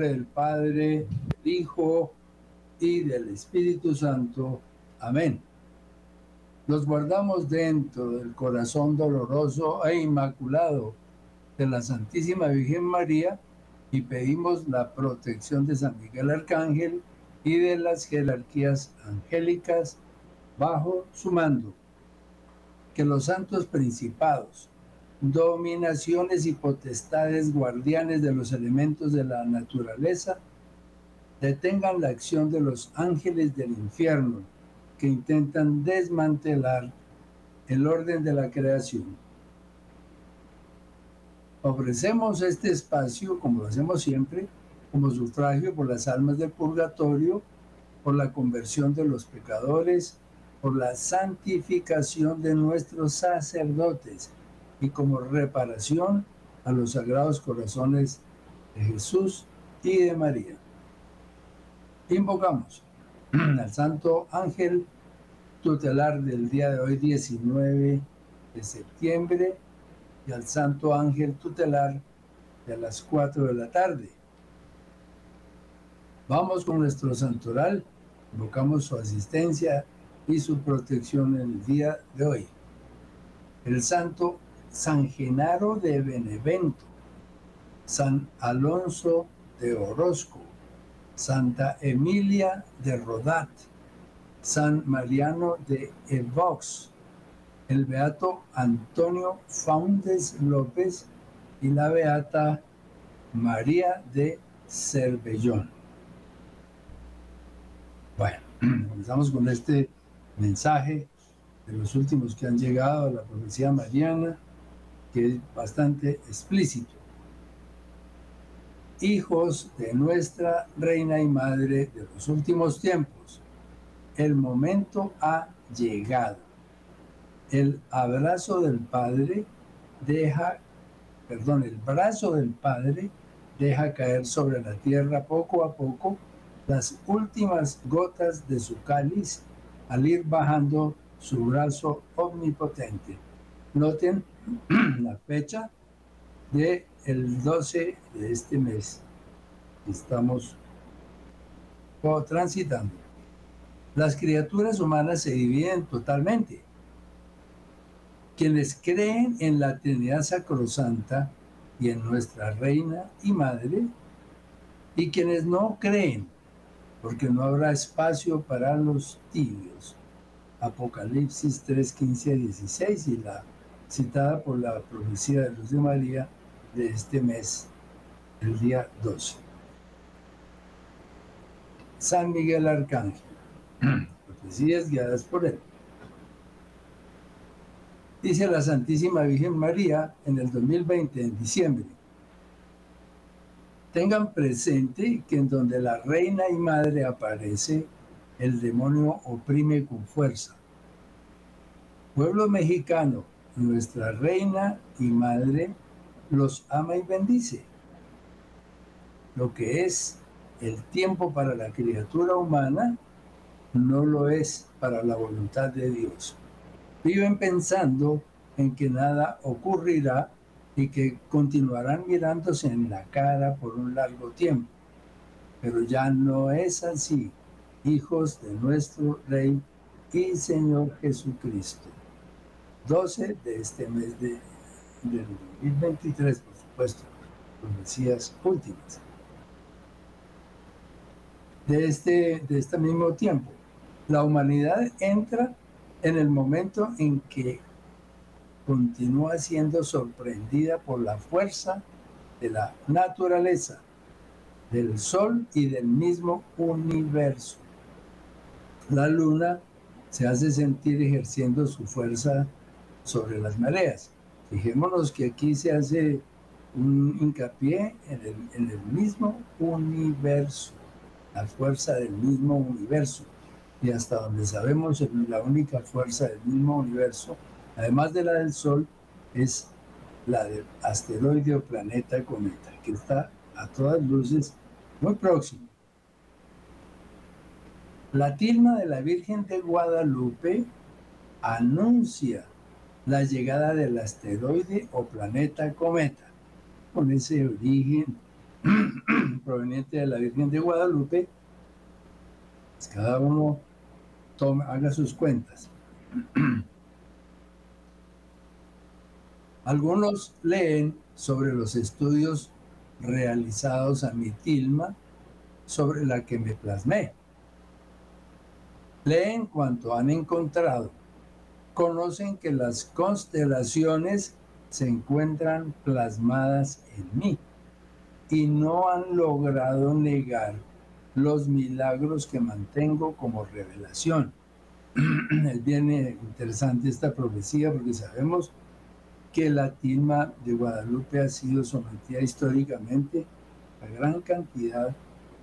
del Padre, del Hijo y del Espíritu Santo. Amén. Los guardamos dentro del corazón doloroso e inmaculado de la Santísima Virgen María y pedimos la protección de San Miguel Arcángel y de las jerarquías angélicas bajo su mando. Que los santos principados, dominaciones y potestades guardianes de los elementos de la naturaleza detengan la acción de los ángeles del infierno que intentan desmantelar el orden de la creación. Ofrecemos este espacio, como lo hacemos siempre, como sufragio por las almas del purgatorio, por la conversión de los pecadores, por la santificación de nuestros sacerdotes y como reparación a los sagrados corazones de Jesús y de María. Invocamos al Santo Ángel tutelar del día de hoy, 19 de septiembre, y al Santo Ángel tutelar de las 4 de la tarde. Vamos con nuestro santoral, invocamos su asistencia y su protección en el día de hoy. El Santo San Genaro de Benevento, San Alonso de Orozco, Santa Emilia de Rodat, San Mariano de Evox, el Beato Antonio Faundes López y la Beata María de Cervellón. Bueno, comenzamos con este mensaje de los últimos que han llegado a la profecía mariana, que es bastante explícito hijos de nuestra Reina y Madre de los últimos tiempos. El momento ha llegado. El abrazo del Padre deja, perdón, el brazo del Padre deja caer sobre la tierra poco a poco las últimas gotas de su cáliz al ir bajando su brazo omnipotente. Noten la fecha de el 12 de este mes estamos transitando. Las criaturas humanas se dividen totalmente. Quienes creen en la Trinidad Sacrosanta y en nuestra Reina y Madre, y quienes no creen, porque no habrá espacio para los tibios. Apocalipsis 3, 15 16 y la citada por la profecía de Luz de María de este mes, el día 12. San Miguel Arcángel, profecías guiadas por él. Dice la Santísima Virgen María en el 2020, en diciembre, tengan presente que en donde la reina y madre aparece, el demonio oprime con fuerza. Pueblo mexicano, nuestra reina y madre los ama y bendice. Lo que es el tiempo para la criatura humana no lo es para la voluntad de Dios. Viven pensando en que nada ocurrirá y que continuarán mirándose en la cara por un largo tiempo. Pero ya no es así, hijos de nuestro Rey y Señor Jesucristo. 12 de este mes de del 2023, por supuesto, profecías últimas. De este, de este mismo tiempo, la humanidad entra en el momento en que continúa siendo sorprendida por la fuerza de la naturaleza, del sol y del mismo universo. La luna se hace sentir ejerciendo su fuerza sobre las mareas. Fijémonos que aquí se hace un hincapié en el, mismo universo, la fuerza del mismo universo. Y hasta donde sabemos, la única fuerza del mismo universo, además de la del Sol, es la del asteroide o planeta cometa, que está a todas luces muy próximo. La tilma de la Virgen de Guadalupe anuncia la llegada del asteroide o planeta cometa. con ese origen proveniente de la Virgen de Guadalupe, pues cada uno haga sus cuentas. Algunos leen sobre los estudios realizados a mi tilma sobre la que me plasmé. Leen cuanto han encontrado. Conocen que las constelaciones se encuentran plasmadas en mí y no han logrado negar los milagros que mantengo como revelación. es bien interesante esta profecía porque sabemos que la tilma de Guadalupe ha sido sometida históricamente a gran cantidad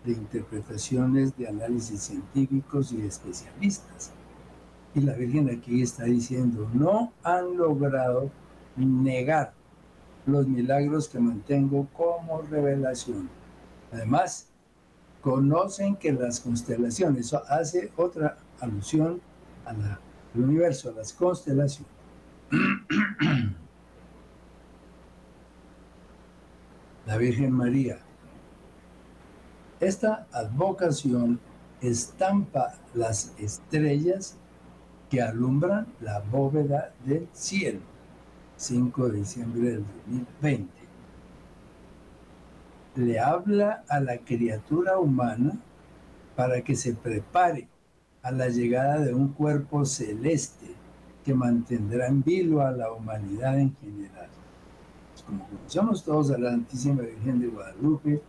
de interpretaciones de análisis científicos y especialistas. Y la Virgen aquí está diciendo, no han logrado negar los milagros que mantengo como revelación. Además, conocen que las constelaciones, eso hace otra alusión al universo, a las constelaciones. la Virgen María. Esta advocación estampa las estrellas que alumbran la bóveda del cielo. 5 de diciembre del 2020. Le habla a la criatura humana para que se prepare a la llegada de un cuerpo celeste que mantendrá en vilo a la humanidad en general como conocemos todos a la Santísima Virgen de Guadalupe,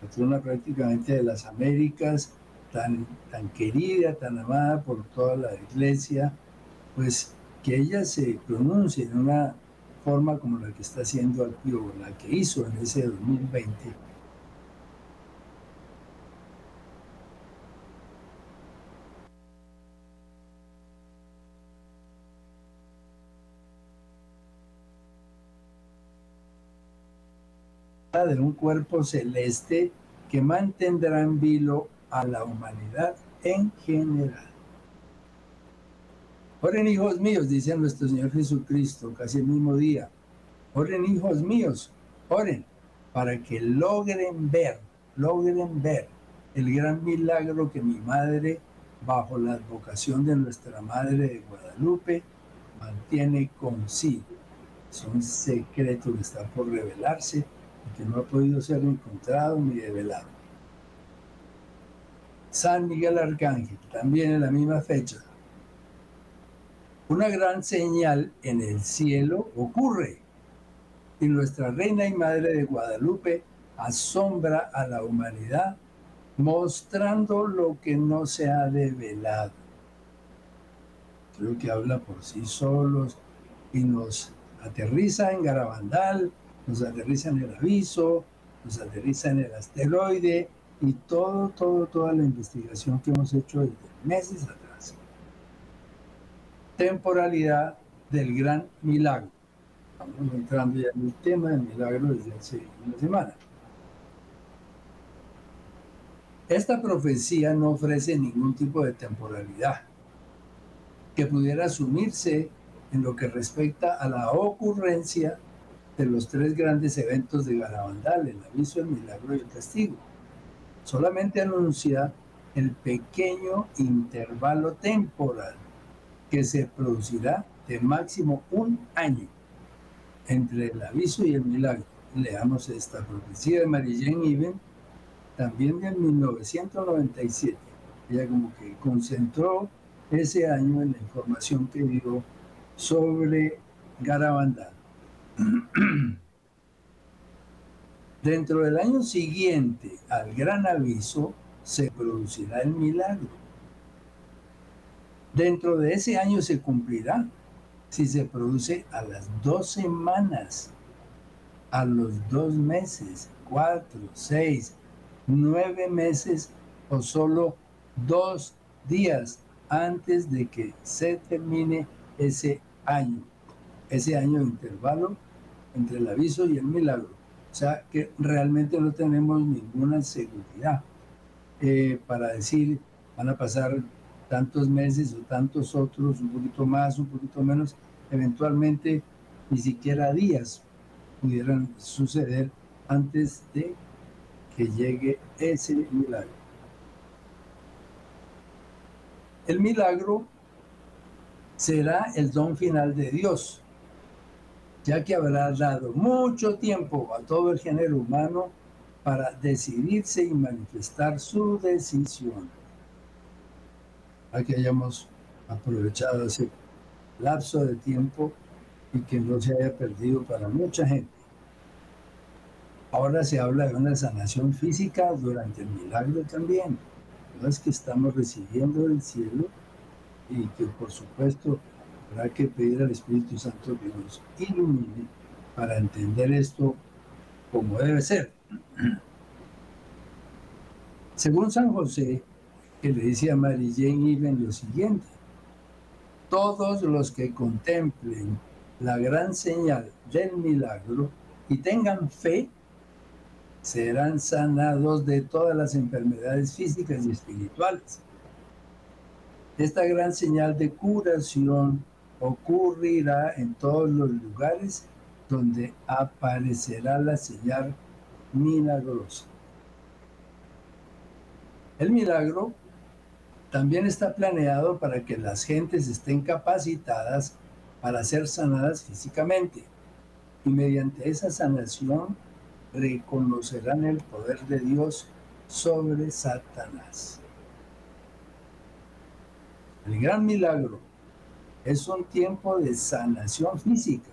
patrona prácticamente de las Américas, tan, querida, tan amada por toda la iglesia, pues que ella se pronuncie en una forma como la que está haciendo al la que hizo en ese 2020 de un cuerpo celeste que mantendrá en vilo a la humanidad en general. Oren hijos míos, dice nuestro Señor Jesucristo, casi el mismo día. Oren hijos míos, oren para que logren ver, logren ver el gran milagro que mi madre, bajo la advocación de nuestra Madre de Guadalupe, mantiene consigo. Son secretos que están por revelarse que no ha podido ser encontrado ni develado. San Miguel Arcángel, también en la misma fecha. Una gran señal en el cielo ocurre y nuestra Reina y Madre de Guadalupe asombra a la humanidad mostrando lo que no se ha develado. Creo que habla por sí solos y nos aterriza en Garabandal nos aterriza en el aviso, nos aterriza en el asteroide y todo, todo, toda la investigación que hemos hecho desde meses atrás. Temporalidad del gran milagro. Estamos entrando ya en el tema del milagro desde hace una semana. Esta profecía no ofrece ningún tipo de temporalidad que pudiera asumirse en lo que respecta a la ocurrencia de los tres grandes eventos de Garabandal, el aviso, el milagro y el castigo. Solamente anuncia el pequeño intervalo temporal que se producirá de máximo un año entre el aviso y el milagro. Leamos esta profecía de Marie-Jeanne Iben, también de 1997. Ella como que concentró ese año en la información que dio sobre Garabandal. Dentro del año siguiente al gran aviso se producirá el milagro. Dentro de ese año se cumplirá si se produce a las dos semanas, a los dos meses, cuatro, seis, nueve meses o solo dos días antes de que se termine ese año ese año de intervalo entre el aviso y el milagro. O sea que realmente no tenemos ninguna seguridad eh, para decir van a pasar tantos meses o tantos otros, un poquito más, un poquito menos, eventualmente ni siquiera días pudieran suceder antes de que llegue ese milagro. El milagro será el don final de Dios, ya que habrá dado mucho tiempo a todo el género humano para decidirse y manifestar su decisión. A que hayamos aprovechado ese lapso de tiempo y que no se haya perdido para mucha gente. Ahora se habla de una sanación física durante el milagro también. No es que estamos recibiendo del cielo y que por supuesto habrá que pedir al Espíritu Santo que nos ilumine para entender esto como debe ser. Según San José, que le dice a Mary Jane Even lo siguiente, todos los que contemplen la gran señal del milagro y tengan fe, serán sanados de todas las enfermedades físicas y espirituales. Esta gran señal de curación ocurrirá en todos los lugares donde aparecerá la señal milagrosa. El milagro también está planeado para que las gentes estén capacitadas para ser sanadas físicamente y mediante esa sanación reconocerán el poder de Dios sobre Satanás. El gran milagro es un tiempo de sanación física.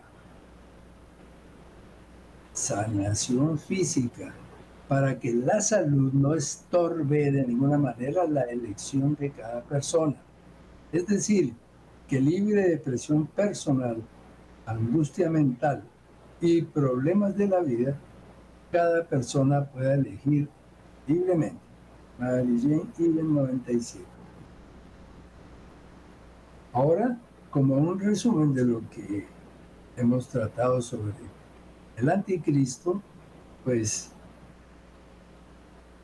Sanación física para que la salud no estorbe de ninguna manera la elección de cada persona. Es decir, que libre de presión personal, angustia mental y problemas de la vida, cada persona pueda elegir libremente. Mary Jane 97. Ahora, como un resumen de lo que hemos tratado sobre el anticristo, pues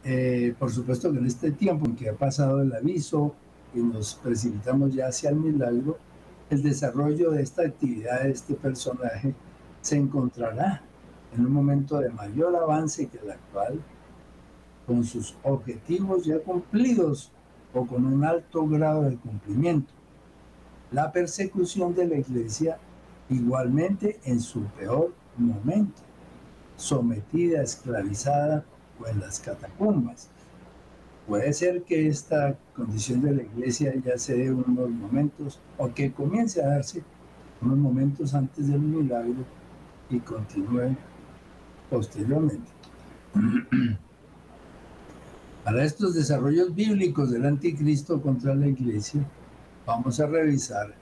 eh, por supuesto que en este tiempo en que ha pasado el aviso y nos precipitamos ya hacia el milagro, el desarrollo de esta actividad de este personaje se encontrará en un momento de mayor avance que el actual, con sus objetivos ya cumplidos o con un alto grado de cumplimiento. La persecución de la iglesia igualmente en su peor momento, sometida, esclavizada o en las catacumbas. Puede ser que esta condición de la iglesia ya se dé unos momentos o que comience a darse unos momentos antes del milagro y continúe posteriormente. Para estos desarrollos bíblicos del anticristo contra la iglesia, vamos a revisar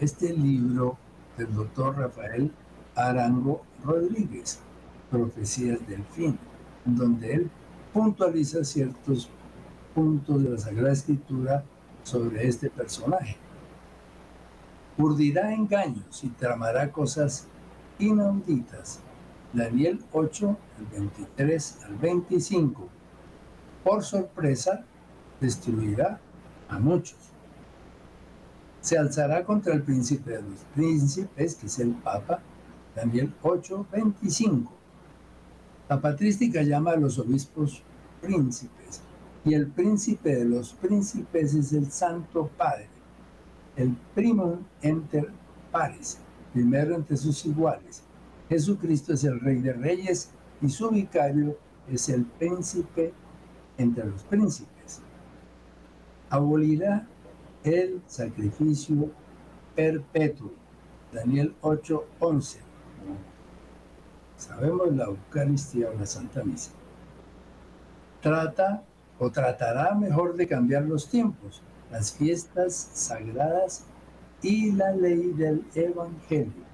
este libro del doctor Rafael Arango Rodríguez, Profecías del Fin, donde él puntualiza ciertos puntos de la Sagrada Escritura sobre este personaje. Urdirá engaños y tramará cosas inauditas Daniel 8, el 23 al 25. Por sorpresa, destruirá a muchos. Se alzará contra el príncipe de los príncipes, que es el Papa, Daniel 8, 25. La patrística llama a los obispos príncipes, y el príncipe de los príncipes es el Santo Padre, el primum inter pares, primero entre sus iguales Jesucristo es el Rey de Reyes y su vicario es el príncipe entre los príncipes. Abolirá el sacrificio perpetuo. Daniel 8:11. Sabemos la Eucaristía o la Santa Misa. Trata o tratará mejor de cambiar los tiempos, las fiestas sagradas y la ley del Evangelio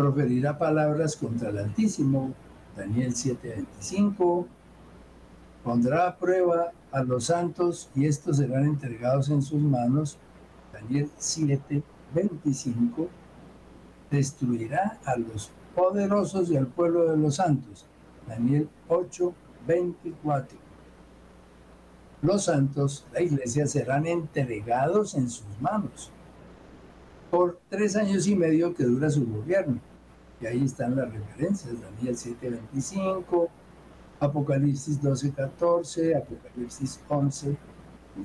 proferirá palabras contra el Altísimo, Daniel 7:25, pondrá a prueba a los santos y estos serán entregados en sus manos, Daniel 7:25, destruirá a los poderosos y al pueblo de los santos, Daniel 8:24. Los santos, la iglesia, serán entregados en sus manos. por tres años y medio que dura su gobierno. Y ahí están las referencias, Daniel 7:25, Apocalipsis 12:14, Apocalipsis 11,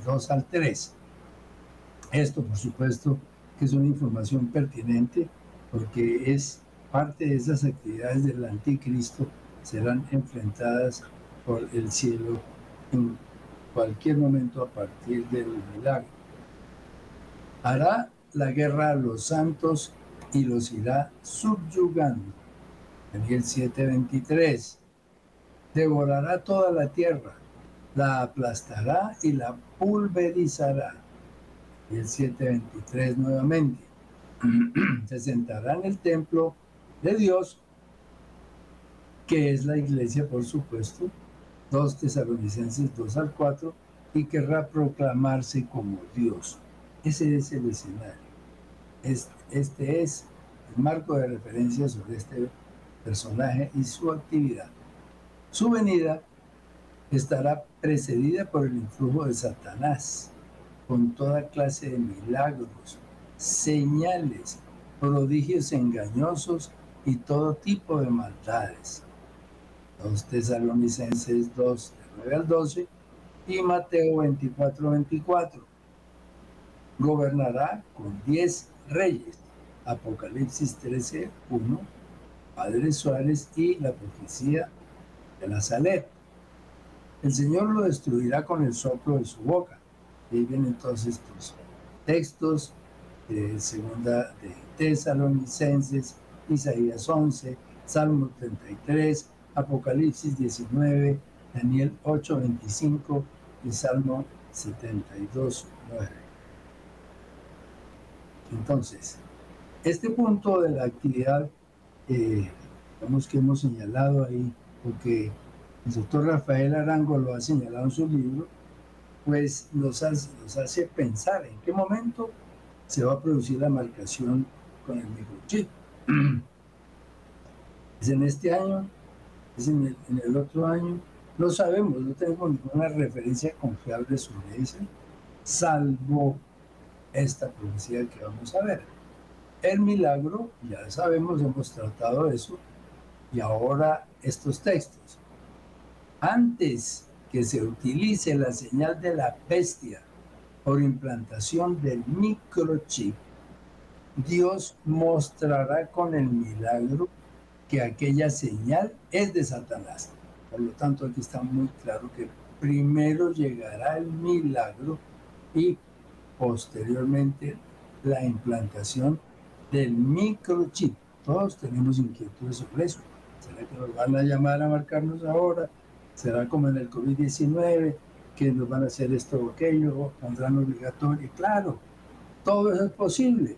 2 al 3. Esto, por supuesto, que es una información pertinente porque es parte de esas actividades del anticristo serán enfrentadas por el cielo en cualquier momento a partir del milagro. Hará la guerra a los santos y los irá subyugando. Daniel 7:23. Devorará toda la tierra, la aplastará y la pulverizará. Y el 7:23 nuevamente. Se sentará en el templo de Dios, que es la iglesia, por supuesto, 2 Tesalonicenses 2 al 4, y querrá proclamarse como Dios. Ese es el escenario. Este es el marco de referencia sobre este personaje y su actividad. Su venida estará precedida por el influjo de Satanás, con toda clase de milagros, señales, prodigios engañosos y todo tipo de maldades. Los tesalonicenses 2, 9 al 12 y Mateo 24, 24. Gobernará con 10 reyes. Apocalipsis 13, 1. Padre Suárez y la profecía de la Salet. El Señor lo destruirá con el soplo de su boca. Y ahí vienen todos estos textos de segunda de Tesalonicenses, Isaías 11, Salmo 33, Apocalipsis 19, Daniel 8, 25 y Salmo 72, 9. Entonces, este punto de la actividad, eh, que hemos señalado ahí, porque el doctor Rafael Arango lo ha señalado en su libro, pues nos hace, pensar en qué momento se va a producir la marcación con el microchip. ¿Es en este año? ¿Es en el, en el otro año? No sabemos, no tenemos ninguna referencia confiable sobre eso, salvo esta profecía que vamos a ver. El milagro, ya sabemos, hemos tratado eso, y ahora estos textos. Antes que se utilice la señal de la bestia por implantación del microchip, Dios mostrará con el milagro que aquella señal es de Satanás. Por lo tanto, aquí está muy claro que primero llegará el milagro y posteriormente la implantación del microchip. Todos tenemos inquietudes sobre eso. ¿Será que nos van a llamar a marcarnos ahora? ¿Será como en el COVID-19 que nos van a hacer esto o aquello? ¿Pondrán obligatorio? Claro, todo eso es posible,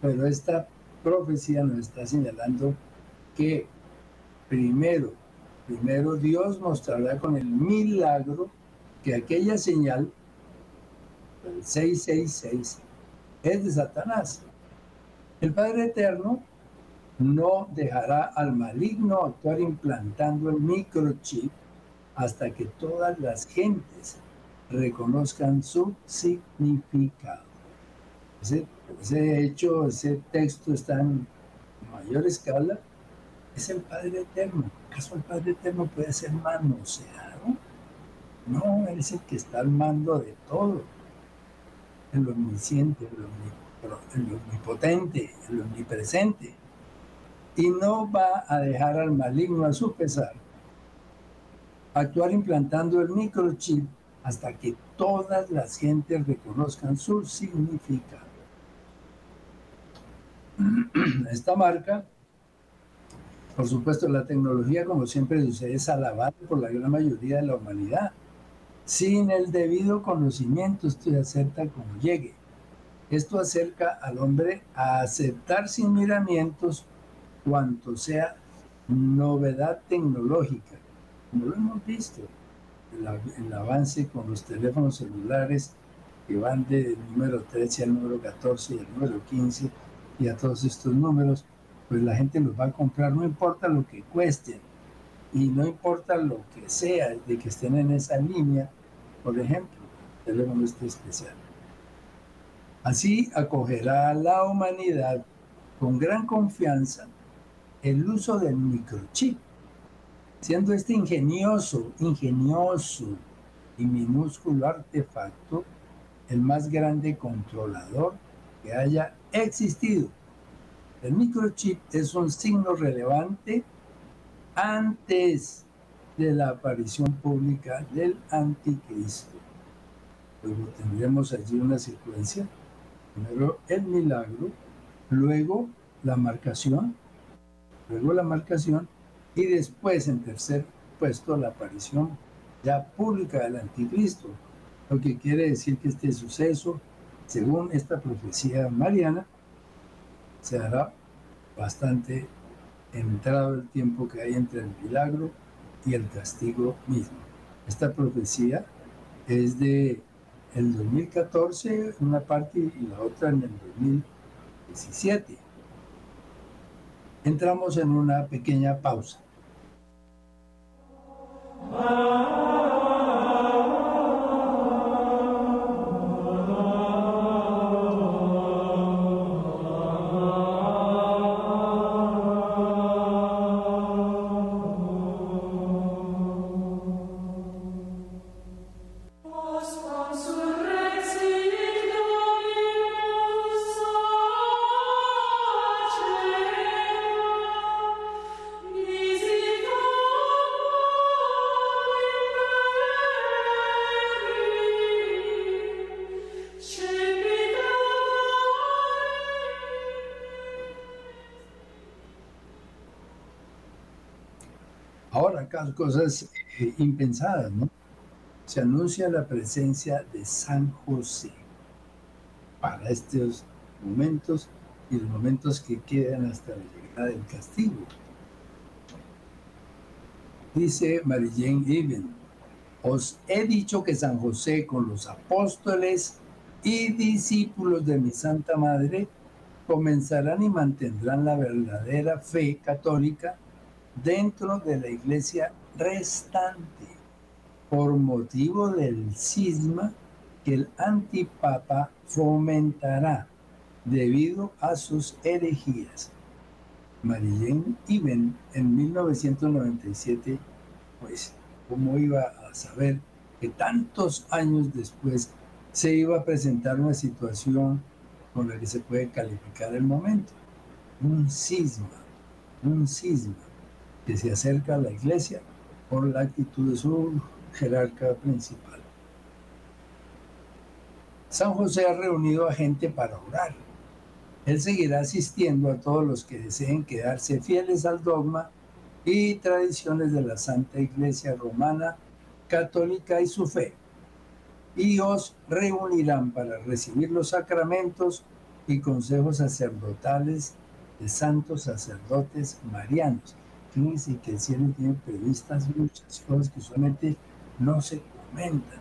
pero esta profecía nos está señalando que primero, primero Dios mostrará con el milagro que aquella señal, el 666, es de Satanás. El Padre Eterno no dejará al maligno actuar implantando el microchip hasta que todas las gentes reconozcan su significado. Ese, hecho, ese texto está en mayor escala, es el Padre Eterno. ¿Acaso el Padre Eterno puede ser manoseado? No, Él es el que está al mando de todo. El omnisciente, el omnipotente, el omnipresente. Y no va a dejar al maligno a su pesar actuar implantando el microchip hasta que todas las gentes reconozcan su significado. Esta marca, por supuesto, la tecnología, como siempre sucede, es alabada por la gran mayoría de la humanidad. Sin el debido conocimiento, esto se acepta como llegue. Esto acerca al hombre a aceptar sin miramientos cuanto sea novedad tecnológica como lo hemos visto, el, avance con los teléfonos celulares que van del número 13 al número 14 y al número 15 y a todos estos números, pues la gente los va a comprar, no importa lo que cuesten y no importa lo que sea de que estén en esa línea, por ejemplo, teléfono este especial. Así acogerá a la humanidad con gran confianza el uso del microchip, siendo este ingenioso, ingenioso y minúsculo artefacto el más grande controlador que haya existido. El microchip es un signo relevante antes de la aparición pública del anticristo. Luego tendremos allí una secuencia. Primero el milagro, luego la marcación, luego la marcación y después en tercer puesto la aparición ya pública del anticristo, lo que quiere decir que este suceso, según esta profecía mariana, se hará bastante entrado el tiempo que hay entre el milagro y el castigo mismo. Esta profecía es de el 2014 una parte y la otra en el 2017. Entramos en una pequeña pausa. Cosas eh, impensadas, ¿no? Se anuncia la presencia de San José para estos momentos y los momentos que quedan hasta la llegada del castigo. Dice Marilyn Even, os he dicho que San José con los apóstoles y discípulos de mi Santa Madre comenzarán y mantendrán la verdadera fe católica dentro de la iglesia restante por motivo del cisma que el antipapa fomentará debido a sus herejías. Marilyn Iben en 1997, pues, ¿cómo iba a saber que tantos años después se iba a presentar una situación con la que se puede calificar el momento? Un cisma, un cisma que se acerca a la iglesia la actitud de su jerarca principal. San José ha reunido a gente para orar. Él seguirá asistiendo a todos los que deseen quedarse fieles al dogma y tradiciones de la Santa Iglesia Romana, Católica y su fe. Y os reunirán para recibir los sacramentos y consejos sacerdotales de santos sacerdotes marianos y que el cielo tiene previstas muchas cosas que solamente no se comentan.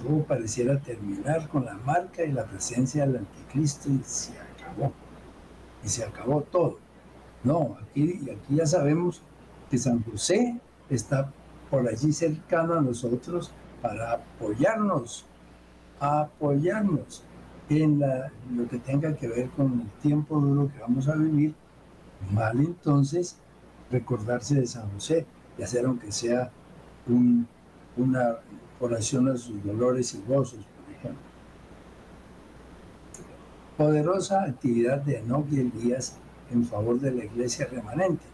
Todo pareciera terminar con la marca y la presencia del anticristo y se acabó. Y se acabó todo. No, aquí, aquí ya sabemos que San José está por allí cercano a nosotros para apoyarnos, apoyarnos en lo que tenga que ver con el tiempo duro que vamos a vivir. Mal entonces recordarse de San José y hacer aunque sea una oración a sus dolores y gozos, por ejemplo. Poderosa actividad de Enoch y Elías en favor de la iglesia remanente.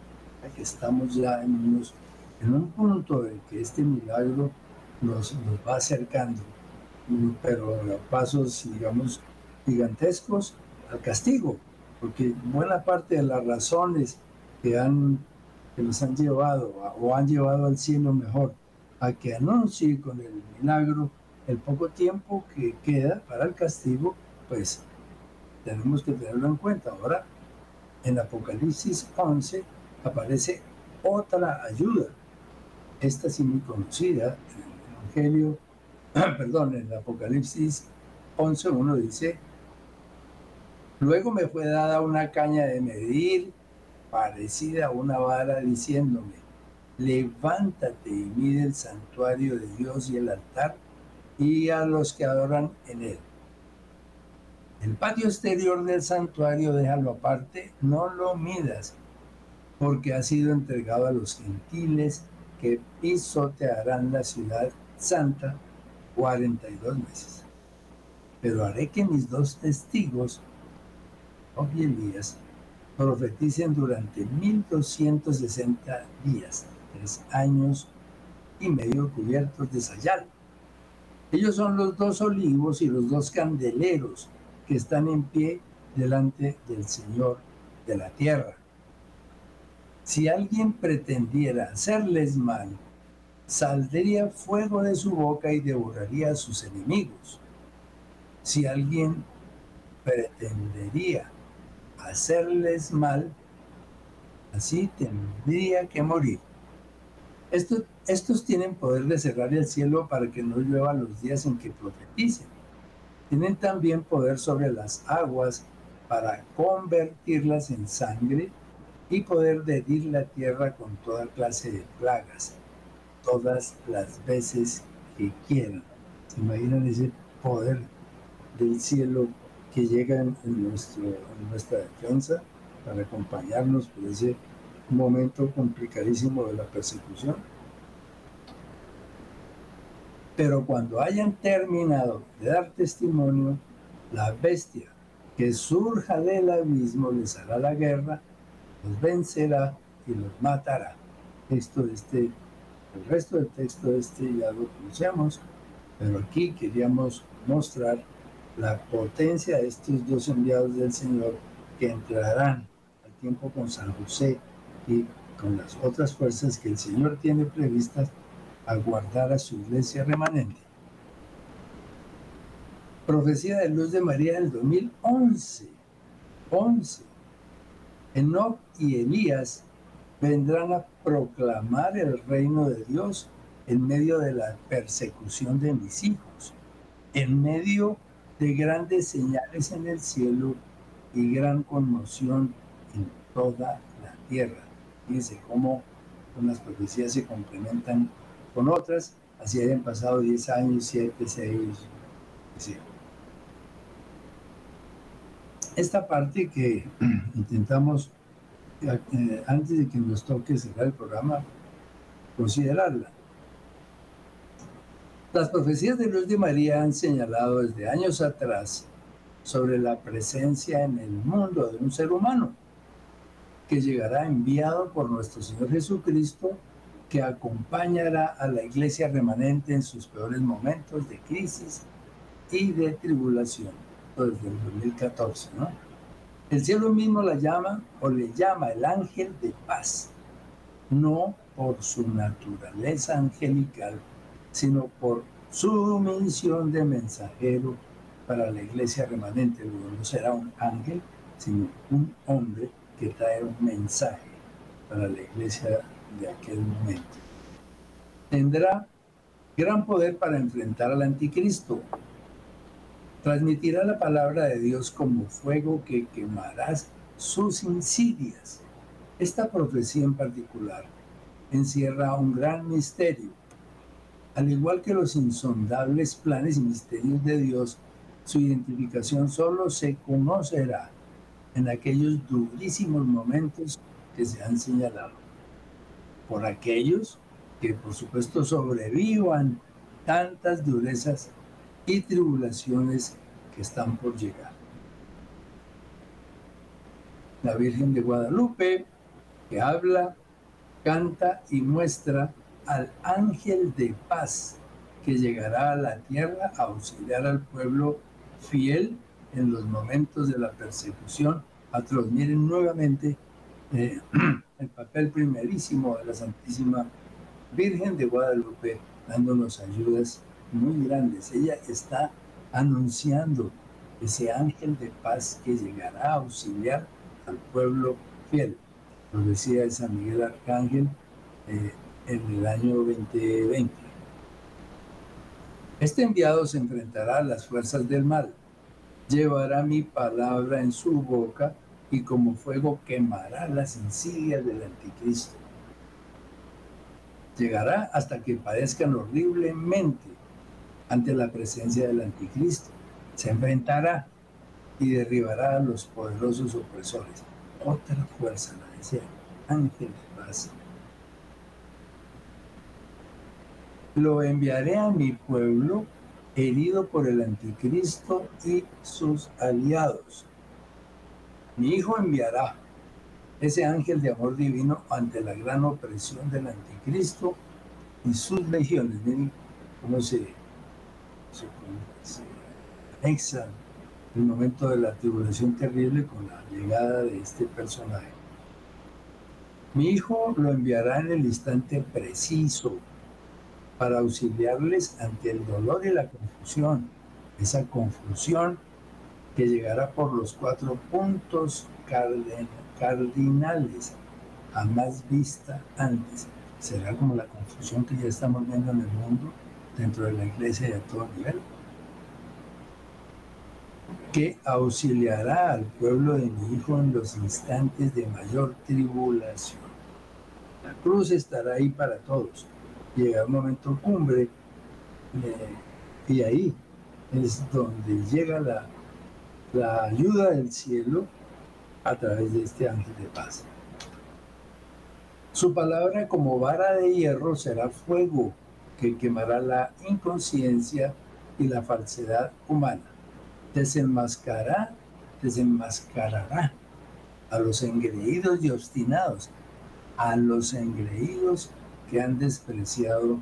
Aquí estamos ya en, en un punto en que este milagro nos, nos va acercando, pero a pasos, digamos, gigantescos al castigo, porque buena parte de las razones que han que los han llevado o han llevado al cielo mejor a que anuncie con el milagro el poco tiempo que queda para el castigo, pues tenemos que tenerlo en cuenta. Ahora, en Apocalipsis 11 aparece otra ayuda. Esta sí muy conocida, en el Evangelio, perdón, en Apocalipsis 11, uno dice, luego me fue dada una caña de medir parecida a una vara diciéndome, levántate y mide el santuario de Dios y el altar y a los que adoran en él. El patio exterior del santuario déjalo aparte, no lo midas, porque ha sido entregado a los gentiles que pisotearán la ciudad santa 42 meses. Pero haré que mis dos testigos, y Elías, profeticen durante 1260 días, tres años y medio cubiertos de sayal. Ellos son los dos olivos y los dos candeleros que están en pie delante del Señor de la tierra. Si alguien pretendiera hacerles mal, saldría fuego de su boca y devoraría a sus enemigos. Si alguien pretendería hacerles mal, así tendría que morir. Estos, estos tienen poder de cerrar el cielo para que no llueva los días en que profeticen. Tienen también poder sobre las aguas para convertirlas en sangre y poder de herir la tierra con toda clase de plagas, todas las veces que quieran. ¿Se imaginan ese poder del cielo que llega en, nuestra defensa para acompañarnos por ese momento complicadísimo de la persecución? Pero cuando hayan terminado de dar testimonio, la bestia que surja del abismo les hará la guerra los vencerá y los matará. Esto este, el resto del texto este ya lo conocemos, pero aquí queríamos mostrar la potencia de estos dos enviados del Señor que entrarán al tiempo con San José y con las otras fuerzas que el Señor tiene previstas a guardar a su iglesia remanente. Profecía de luz de María del 2011. 11. Enoch y Elías vendrán a proclamar el reino de Dios en medio de la persecución de mis hijos, en medio de grandes señales en el cielo y gran conmoción en toda la tierra. Fíjense cómo unas profecías se complementan con otras, así hayan pasado 10 años, 7, 6, Esta parte que intentamos eh, antes de que nos toque cerrar el programa, considerarla. Las profecías de Luz de María han señalado desde años atrás sobre la presencia en el mundo de un ser humano que llegará enviado por nuestro Señor Jesucristo, que acompañará a la iglesia remanente en sus peores momentos de crisis y de tribulación, desde el 2014, ¿no? El cielo mismo la llama o le llama el ángel de paz, no por su naturaleza angelical, sino por su misión de mensajero para la iglesia remanente. Luego no será un ángel, sino un hombre que trae un mensaje para la iglesia de aquel momento. Tendrá gran poder para enfrentar al anticristo, transmitirá la palabra de Dios como fuego que quemarás sus insidias. Esta profecía en particular encierra un gran misterio. Al igual que los insondables planes y misterios de Dios, su identificación solo se conocerá en aquellos durísimos momentos que se han señalado. Por aquellos que por supuesto sobrevivan tantas durezas y tribulaciones que están por llegar. La Virgen de Guadalupe, que habla, canta y muestra al ángel de paz que llegará a la tierra a auxiliar al pueblo fiel en los momentos de la persecución atroz. Miren nuevamente eh, el papel primerísimo de la Santísima Virgen de Guadalupe dándonos ayudas muy grandes. Ella está anunciando ese ángel de paz que llegará a auxiliar al pueblo fiel. Lo decía San Miguel Arcángel eh, en el año 2020. Este enviado se enfrentará a las fuerzas del mal, llevará mi palabra en su boca y como fuego quemará las insidias del anticristo. Llegará hasta que padezcan horriblemente ante la presencia del anticristo. Se enfrentará y derribará a los poderosos opresores. Otra fuerza, la decía ángel paz. Lo enviaré a mi pueblo herido por el anticristo y sus aliados. Mi hijo enviará ese ángel de amor divino ante la gran opresión del anticristo y sus legiones. Miren cómo se, anexa el momento de la tribulación terrible con la llegada de este personaje. Mi hijo lo enviará en el instante preciso para auxiliarles ante el dolor y la confusión. Esa confusión que llegará por los cuatro puntos cardinales, jamás vista antes. Será como la confusión que ya estamos viendo en el mundo, dentro de la iglesia y a todo nivel que auxiliará al pueblo de mi Hijo en los instantes de mayor tribulación. La cruz estará ahí para todos. Llega un momento cumbre eh, y ahí es donde llega la, la ayuda del cielo a través de este ángel de paz. Su palabra como vara de hierro será fuego que quemará la inconsciencia y la falsedad humana desenmascarará, desenmascarará a los engreídos y obstinados, a los engreídos que han despreciado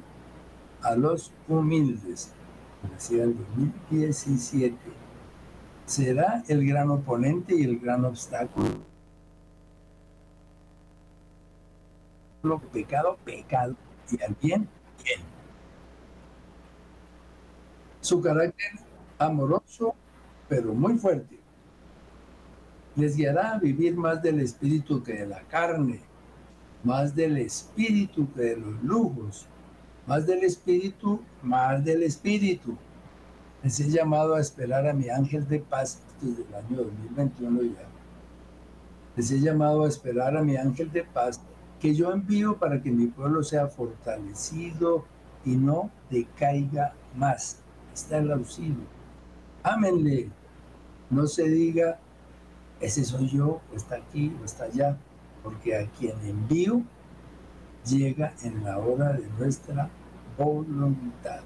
a los humildes. Decía el 2017. Será el gran oponente y el gran obstáculo. Lo pecado, pecado, y al bien, bien. Su carácter amoroso pero muy fuerte. Les guiará a vivir más del espíritu que de la carne, más del espíritu que de los lujos, más del espíritu, más del espíritu. Les he llamado a esperar a mi ángel de paz desde el año 2021 ya. Les he llamado a esperar a mi ángel de paz que yo envío para que mi pueblo sea fortalecido y no decaiga más. Está el auxilio ámenle. No se diga, ese soy yo, o está aquí, o está allá, porque a quien envío llega en la hora de nuestra voluntad.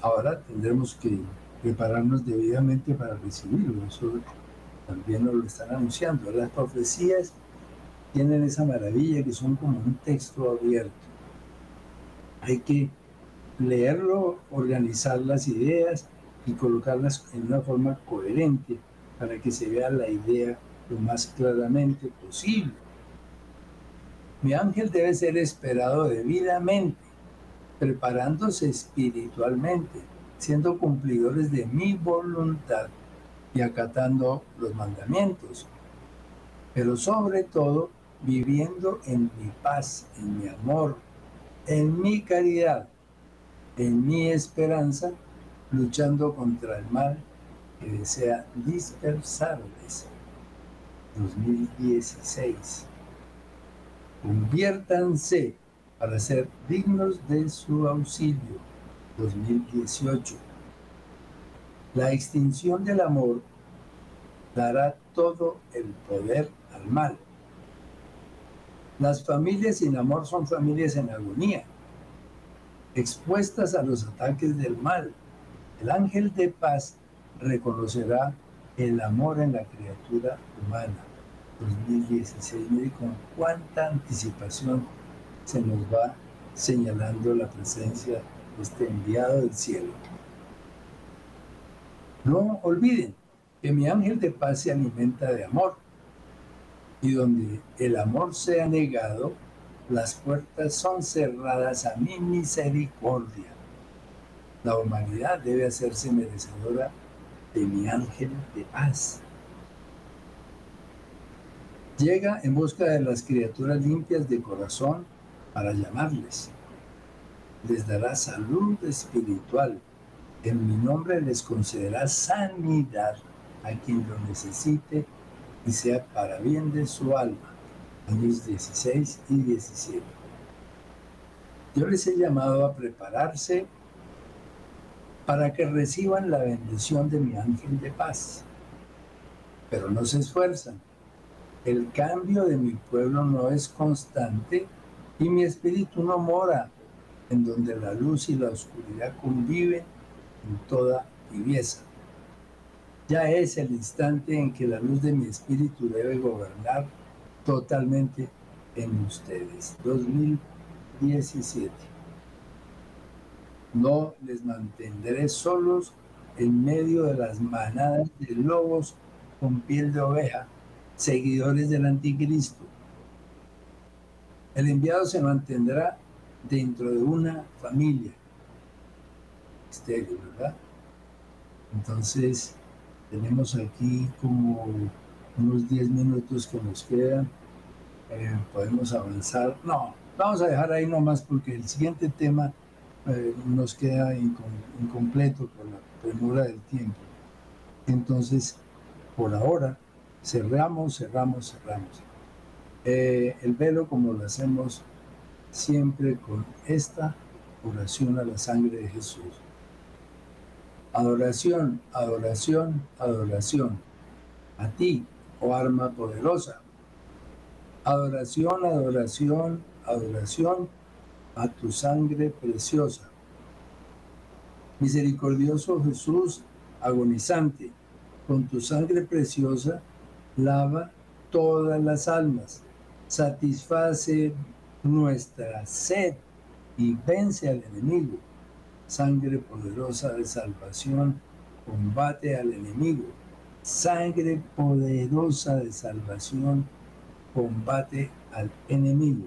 Ahora tendremos que prepararnos debidamente para recibirlo. Eso también nos lo están anunciando. Las profecías tienen esa maravilla que son como un texto abierto. Hay que leerlo, organizar las ideas y colocarlas en una forma coherente para que se vea la idea lo más claramente posible. Mi ángel debe ser esperado debidamente, preparándose espiritualmente, siendo cumplidores de mi voluntad y acatando los mandamientos, pero sobre todo viviendo en mi paz, en mi amor, en mi caridad, en mi esperanza, luchando contra el mal que desea dispersarles. 2016. Conviértanse para ser dignos de su auxilio. 2018. La extinción del amor dará todo el poder al mal. Las familias sin amor son familias en agonía expuestas a los ataques del mal. El ángel de paz reconocerá el amor en la criatura humana. 2016, mire con cuánta anticipación se nos va señalando la presencia de este enviado del cielo. No olviden que mi ángel de paz se alimenta de amor y donde el amor sea negado, las puertas son cerradas a mi misericordia. La humanidad debe hacerse merecedora de mi ángel de paz. Llega en busca de las criaturas limpias de corazón para llamarles. Les dará salud espiritual. En mi nombre les concederá sanidad a quien lo necesite y sea para bien de su alma años 16 y 17. Yo les he llamado a prepararse para que reciban la bendición de mi ángel de paz. Pero no se esfuerzan. El cambio de mi pueblo no es constante y mi espíritu no mora en donde la luz y la oscuridad conviven en toda tibieza. Ya es el instante en que la luz de mi espíritu debe gobernar totalmente en ustedes. 2017. No les mantendré solos en medio de las manadas de lobos con piel de oveja, seguidores del anticristo. El enviado se mantendrá dentro de una familia. Estéreo, ¿verdad? Entonces, tenemos aquí como unos 10 minutos que nos quedan. Eh, podemos avanzar. No, vamos a dejar ahí nomás porque el siguiente tema eh, nos queda incompleto por la premura del tiempo. Entonces, por ahora, cerramos, cerramos, cerramos. Eh, el velo como lo hacemos siempre con esta oración a la sangre de Jesús. Adoración, adoración, adoración. A ti, oh arma poderosa. Adoración, adoración, adoración a tu sangre preciosa. Misericordioso Jesús, agonizante, con tu sangre preciosa, lava todas las almas, satisface nuestra sed y vence al enemigo. Sangre poderosa de salvación, combate al enemigo. Sangre poderosa de salvación, combate al enemigo.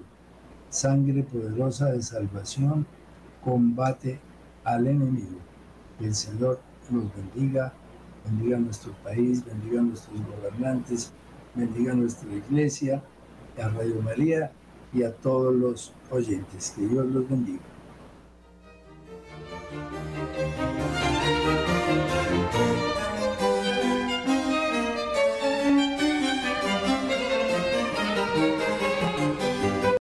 Sangre poderosa de salvación, combate al enemigo. El Señor nos bendiga, bendiga nuestro país, bendiga a nuestros gobernantes, bendiga nuestra iglesia, a Radio María y a todos los oyentes. Que Dios los bendiga.